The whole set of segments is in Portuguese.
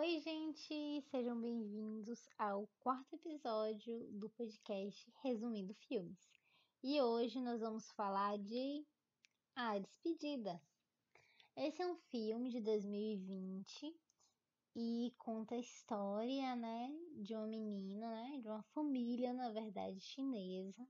Oi, gente, sejam bem-vindos ao quarto episódio do podcast Resumindo Filmes. E hoje nós vamos falar de A Despedida. Esse é um filme de 2020 e conta a história, né, de uma menina, né, de uma família, na verdade, chinesa,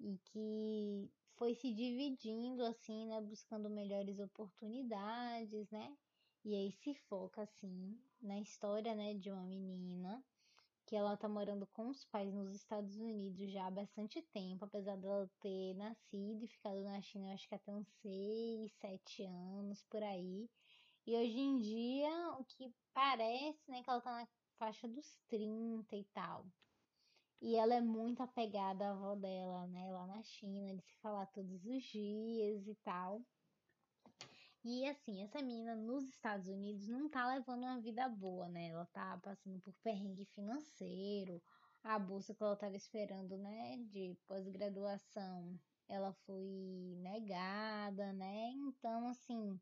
e que foi se dividindo assim, né, buscando melhores oportunidades, né? E aí se foca assim na história, né, de uma menina que ela tá morando com os pais nos Estados Unidos já há bastante tempo, apesar dela ter nascido e ficado na China, acho que até uns 6, 7 anos por aí. E hoje em dia, o que parece, né, que ela tá na faixa dos 30 e tal. E ela é muito apegada à avó dela, né, lá na China, de se falar todos os dias e tal. E assim, essa menina nos Estados Unidos não tá levando uma vida boa, né? Ela tá passando por perrengue financeiro, a bolsa que ela tava esperando, né, de pós-graduação, ela foi negada, né? Então, assim,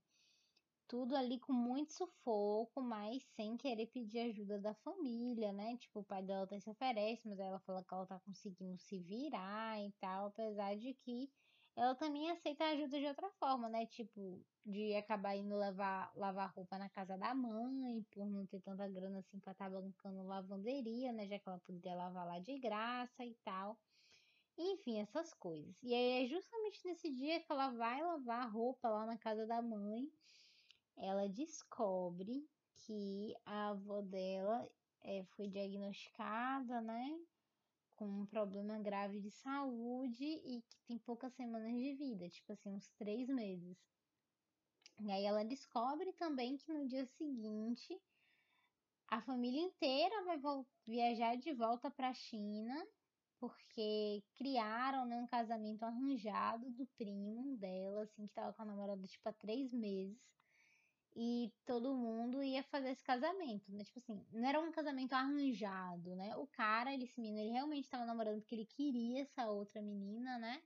tudo ali com muito sufoco, mas sem querer pedir ajuda da família, né? Tipo, o pai dela até se oferece, mas ela fala que ela tá conseguindo se virar e tal, apesar de que ela também aceita ajuda de outra forma, né? Tipo, de acabar indo lavar, lavar roupa na casa da mãe, por não ter tanta grana assim pra estar tá bancando lavanderia, né? Já que ela poderia lavar lá de graça e tal. Enfim, essas coisas. E aí é justamente nesse dia que ela vai lavar roupa lá na casa da mãe, ela descobre que a avó dela é, foi diagnosticada, né? Com um problema grave de saúde e que tem poucas semanas de vida, tipo assim, uns três meses. E aí ela descobre também que no dia seguinte a família inteira vai viajar de volta para a China porque criaram né, um casamento arranjado do primo dela, assim, que estava com a namorada tipo há três meses e todo mundo ia fazer esse casamento, né? Tipo assim, não era um casamento arranjado, né? O cara, esse menino, ele realmente estava namorando porque ele queria essa outra menina, né?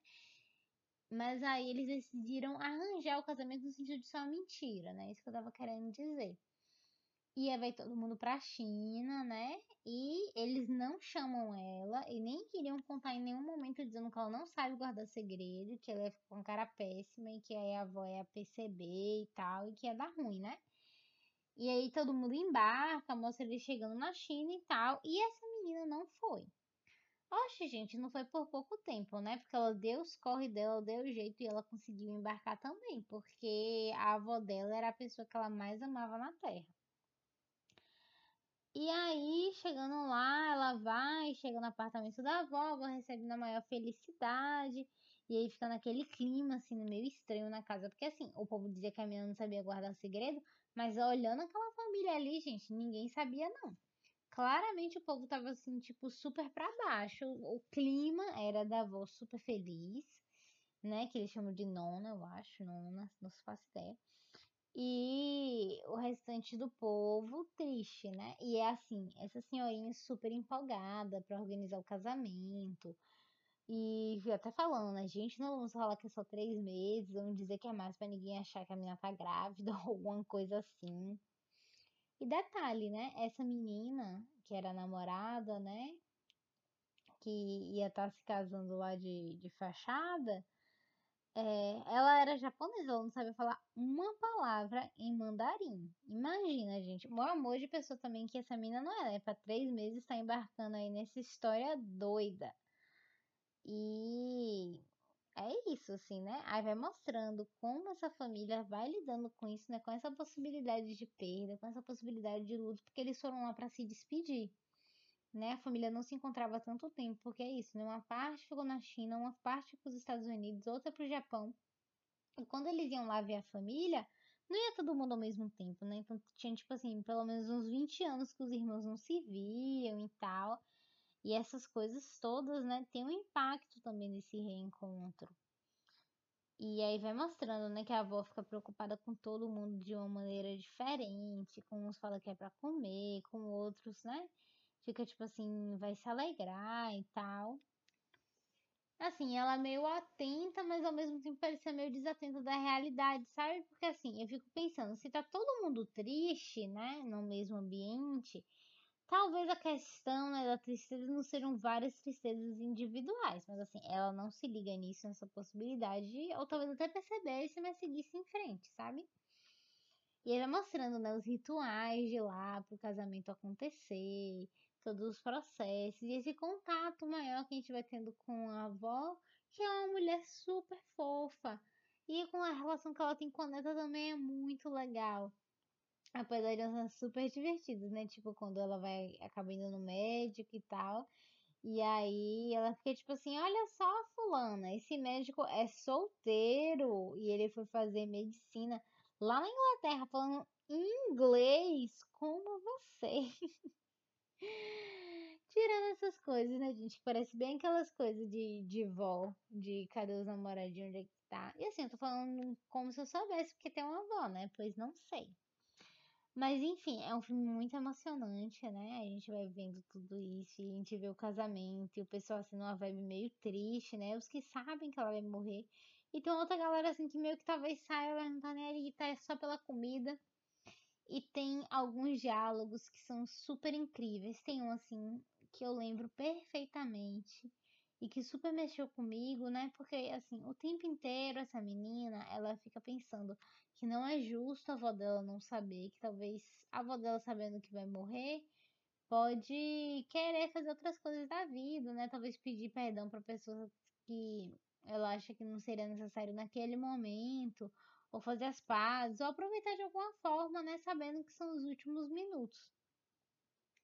Mas aí eles decidiram arranjar o casamento no sentido de ser uma mentira, né? Isso que eu tava querendo dizer. E aí vai todo mundo pra China, né? E eles não chamam ela e nem queriam contar em nenhum momento dizendo que ela não sabe guardar segredo, que ela é com cara péssima e que aí a avó é a perceber e tal, e que ia dar ruim, né? E aí todo mundo embarca, mostra ele chegando na China e tal, e essa menina não foi. Oxe, gente, não foi por pouco tempo, né? Porque ela deu os corre dela, deu o jeito e ela conseguiu embarcar também, porque a avó dela era a pessoa que ela mais amava na Terra. E aí, chegando lá, ela vai, chega no apartamento da avó, a avó recebe na maior felicidade. E aí fica naquele clima, assim, meio estranho na casa. Porque, assim, o povo dizia que a menina não sabia guardar segredo, mas olhando aquela família ali, gente, ninguém sabia, não. Claramente o povo tava, assim, tipo, super pra baixo. O clima era da avó super feliz, né? Que eles chamam de nona, eu acho, nona, não se faz ideia e o restante do povo triste, né? E é assim, essa senhorinha super empolgada para organizar o casamento. E até falando, né? Gente, não vamos falar que é só três meses, vamos dizer que é mais para ninguém achar que a menina tá grávida ou alguma coisa assim. E detalhe, né? Essa menina, que era namorada, né? Que ia estar tá se casando lá de, de fachada, é, ela era japonesa, ela não sabia falar uma palavra em mandarim. Imagina, gente. O amor de pessoa também que essa mina não é, né? Pra três meses tá embarcando aí nessa história doida. E é isso, assim, né? Aí vai mostrando como essa família vai lidando com isso, né? Com essa possibilidade de perda, com essa possibilidade de luto, porque eles foram lá para se despedir né? A família não se encontrava tanto tempo, porque é isso, né? Uma parte ficou na China, uma parte para os Estados Unidos, outra para o Japão. E quando eles iam lá ver a família, não ia todo mundo ao mesmo tempo, né? Então tinha, tipo assim, pelo menos uns 20 anos que os irmãos não se viam e tal. E essas coisas todas, né, tem um impacto também nesse reencontro. E aí vai mostrando, né, que a avó fica preocupada com todo mundo de uma maneira diferente, com uns fala que é para comer, com outros, né, fica tipo assim, vai se alegrar e tal. assim, ela é meio atenta, mas ao mesmo tempo parecia meio desatenta da realidade, sabe? Porque assim, eu fico pensando, se tá todo mundo triste, né, no mesmo ambiente, talvez a questão, né, da tristeza não sejam várias tristezas individuais, mas assim, ela não se liga nisso, nessa possibilidade, ou talvez até percebesse, mas seguisse em frente, sabe? E ele vai mostrando, né, os rituais de lá para o casamento acontecer, todos os processos, e esse contato maior que a gente vai tendo com a avó, que é uma mulher super fofa. E com a relação que ela tem com a neta também é muito legal. Apesar de ser super divertidos, né? Tipo, quando ela vai acaba indo no médico e tal. E aí ela fica tipo assim, olha só, fulana, esse médico é solteiro e ele foi fazer medicina lá na Inglaterra falando inglês como você. Tirando essas coisas, né, gente? Parece bem aquelas coisas de, de vó, de cadê os namoradinhos, onde é que tá? E assim, eu tô falando como se eu soubesse porque tem uma avó, né? Pois não sei. Mas enfim, é um filme muito emocionante, né? A gente vai vendo tudo isso e a gente vê o casamento e o pessoal assim numa vibe meio triste, né? Os que sabem que ela vai morrer. E tem outra galera assim que meio que talvez saia, ela não tá nem ali, tá só pela comida. E tem alguns diálogos que são super incríveis. Tem um assim que eu lembro perfeitamente e que super mexeu comigo, né? Porque assim, o tempo inteiro essa menina, ela fica pensando que não é justo a avó dela não saber, que talvez a avó dela sabendo que vai morrer, pode querer fazer outras coisas da vida, né? Talvez pedir perdão para pessoas que ela acha que não seria necessário naquele momento, ou fazer as pazes, ou aproveitar de alguma forma, né, sabendo que são os últimos minutos.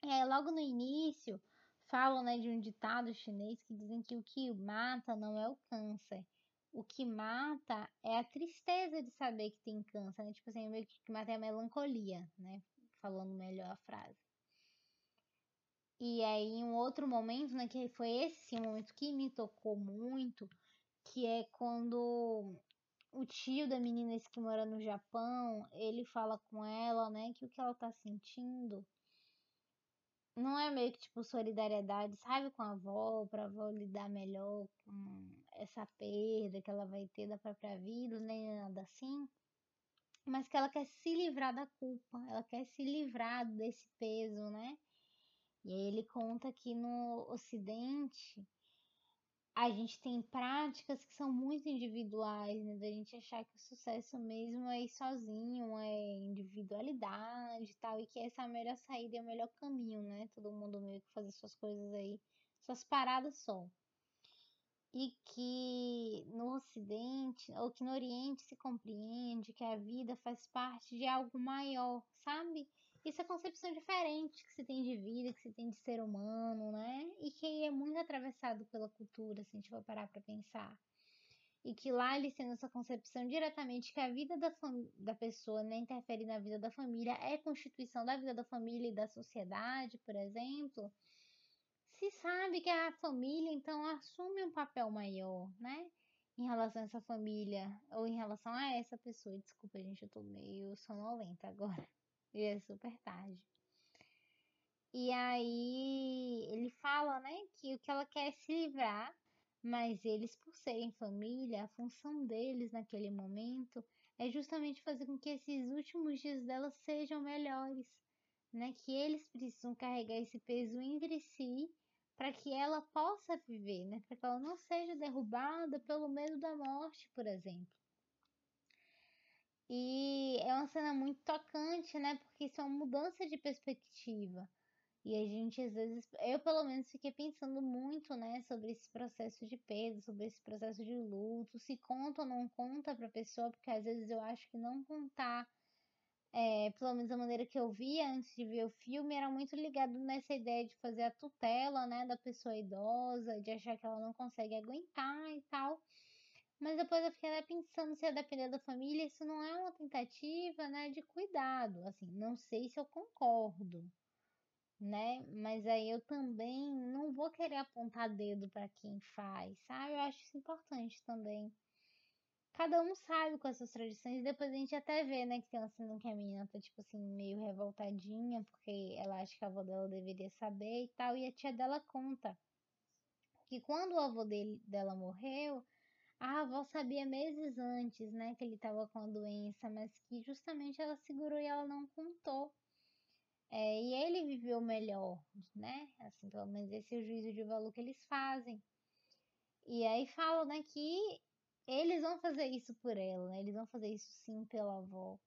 É, logo no início, falam, né, de um ditado chinês que dizem que o que mata não é o câncer. O que mata é a tristeza de saber que tem câncer, né? Tipo assim, o que mata é a melancolia, né? Falando melhor a frase. E aí, em um outro momento, né, que foi esse momento que me tocou muito, que é quando o tio da menina esse que mora no Japão, ele fala com ela, né, que o que ela tá sentindo não é meio que tipo solidariedade, sabe, com a avó, pra avó lidar melhor com essa perda que ela vai ter da própria vida, nem nada assim. Mas que ela quer se livrar da culpa, ela quer se livrar desse peso, né? E aí ele conta que no Ocidente a gente tem práticas que são muito individuais, né? Da gente achar que o sucesso mesmo é ir sozinho, é individualidade e tal, e que essa é a melhor saída e o melhor caminho, né? Todo mundo meio que fazer suas coisas aí, suas paradas só. E que no Ocidente, ou que no Oriente se compreende que a vida faz parte de algo maior, sabe? Isso é concepção diferente que se tem de vida, que se tem de ser humano, né? E que é muito atravessado pela cultura, se a gente for parar para pensar. E que lá eles tendo essa concepção diretamente que a vida da, da pessoa né, interfere na vida da família, é constituição da vida da família e da sociedade, por exemplo. Se sabe que a família, então, assume um papel maior, né? Em relação a essa família, ou em relação a essa pessoa. Desculpa, gente, eu tô meio sonolenta agora. E é super tarde. E aí ele fala, né, que o que ela quer é se livrar, mas eles, por serem família, a função deles naquele momento é justamente fazer com que esses últimos dias dela sejam melhores, né? Que eles precisam carregar esse peso entre si para que ela possa viver, né? Para que ela não seja derrubada pelo medo da morte, por exemplo. E é uma cena muito tocante, né? Porque isso é uma mudança de perspectiva. E a gente, às vezes, eu pelo menos fiquei pensando muito, né, sobre esse processo de perda, sobre esse processo de luto, se conta ou não conta pra pessoa, porque às vezes eu acho que não contar, é, pelo menos a maneira que eu via antes de ver o filme, era muito ligado nessa ideia de fazer a tutela, né, da pessoa idosa, de achar que ela não consegue aguentar e tal. Mas depois eu fiquei pensando se a depender da família, isso não é uma tentativa, né, de cuidado. Assim, não sei se eu concordo, né? Mas aí eu também não vou querer apontar dedo para quem faz, sabe? Eu acho isso importante também. Cada um sabe com as suas tradições, depois a gente até vê, né, que tem uma cena que a menina tá, tipo assim, meio revoltadinha, porque ela acha que a avó dela deveria saber e tal, e a tia dela conta que quando o avô dele, dela morreu, a avó sabia meses antes, né, que ele estava com a doença, mas que justamente ela segurou e ela não contou. É, e ele viveu melhor, né? Assim, pelo menos esse é o juízo de valor que eles fazem. E aí falam, né, que eles vão fazer isso por ela, né? Eles vão fazer isso sim pela avó.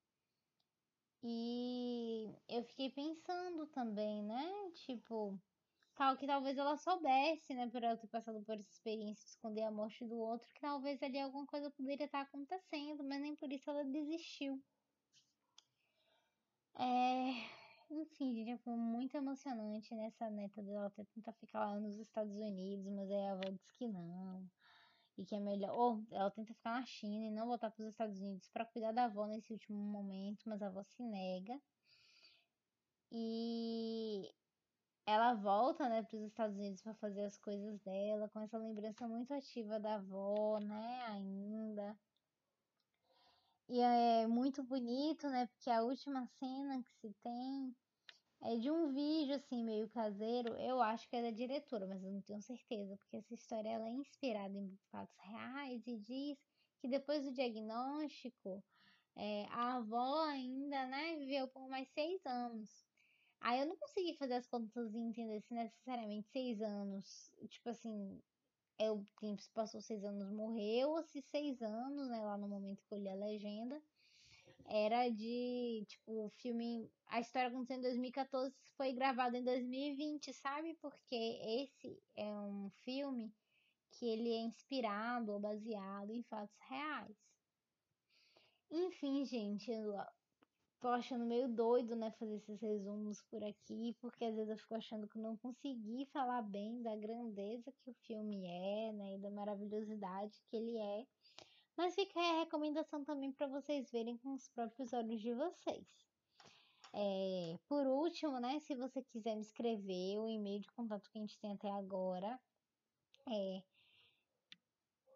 E eu fiquei pensando também, né? Tipo, tal que talvez ela soubesse, né, por ela ter passado por essa experiência de esconder a morte do outro, que talvez ali alguma coisa poderia estar acontecendo, mas nem por isso ela desistiu. É... Enfim, gente, foi muito emocionante nessa neta dela tentar ficar lá nos Estados Unidos, mas aí a avó disse que não. E que é melhor. Ou ela tenta ficar na China e não voltar para os Estados Unidos para cuidar da avó nesse último momento, mas a avó se nega. E ela volta, né, para os Estados Unidos para fazer as coisas dela, com essa lembrança muito ativa da avó, né, ainda. E é muito bonito, né, porque a última cena que se tem é de um vídeo, assim, meio caseiro. Eu acho que é da diretora, mas eu não tenho certeza, porque essa história ela é inspirada em fatos reais e diz que depois do diagnóstico, é, a avó ainda, né, viveu por mais seis anos. Aí eu não consegui fazer as contas e entender se necessariamente seis anos, tipo assim, é o tempo se passou seis anos, morreu, ou se seis anos, né, lá no momento que eu li a legenda, era de, tipo, o filme, a história aconteceu em 2014, foi gravado em 2020, sabe? Porque esse é um filme que ele é inspirado ou baseado em fatos reais. Enfim, gente, tô achando meio doido, né, fazer esses resumos por aqui, porque às vezes eu fico achando que não consegui falar bem da grandeza que o filme é, né, e da maravilhosidade que ele é. Mas fica aí a recomendação também para vocês verem com os próprios olhos de vocês. É, por último, né, se você quiser me escrever, o e-mail de contato que a gente tem até agora é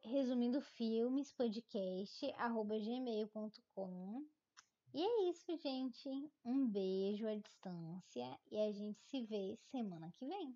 resumindo filmes podcast arroba gmail.com e é isso, gente. Um beijo à distância e a gente se vê semana que vem.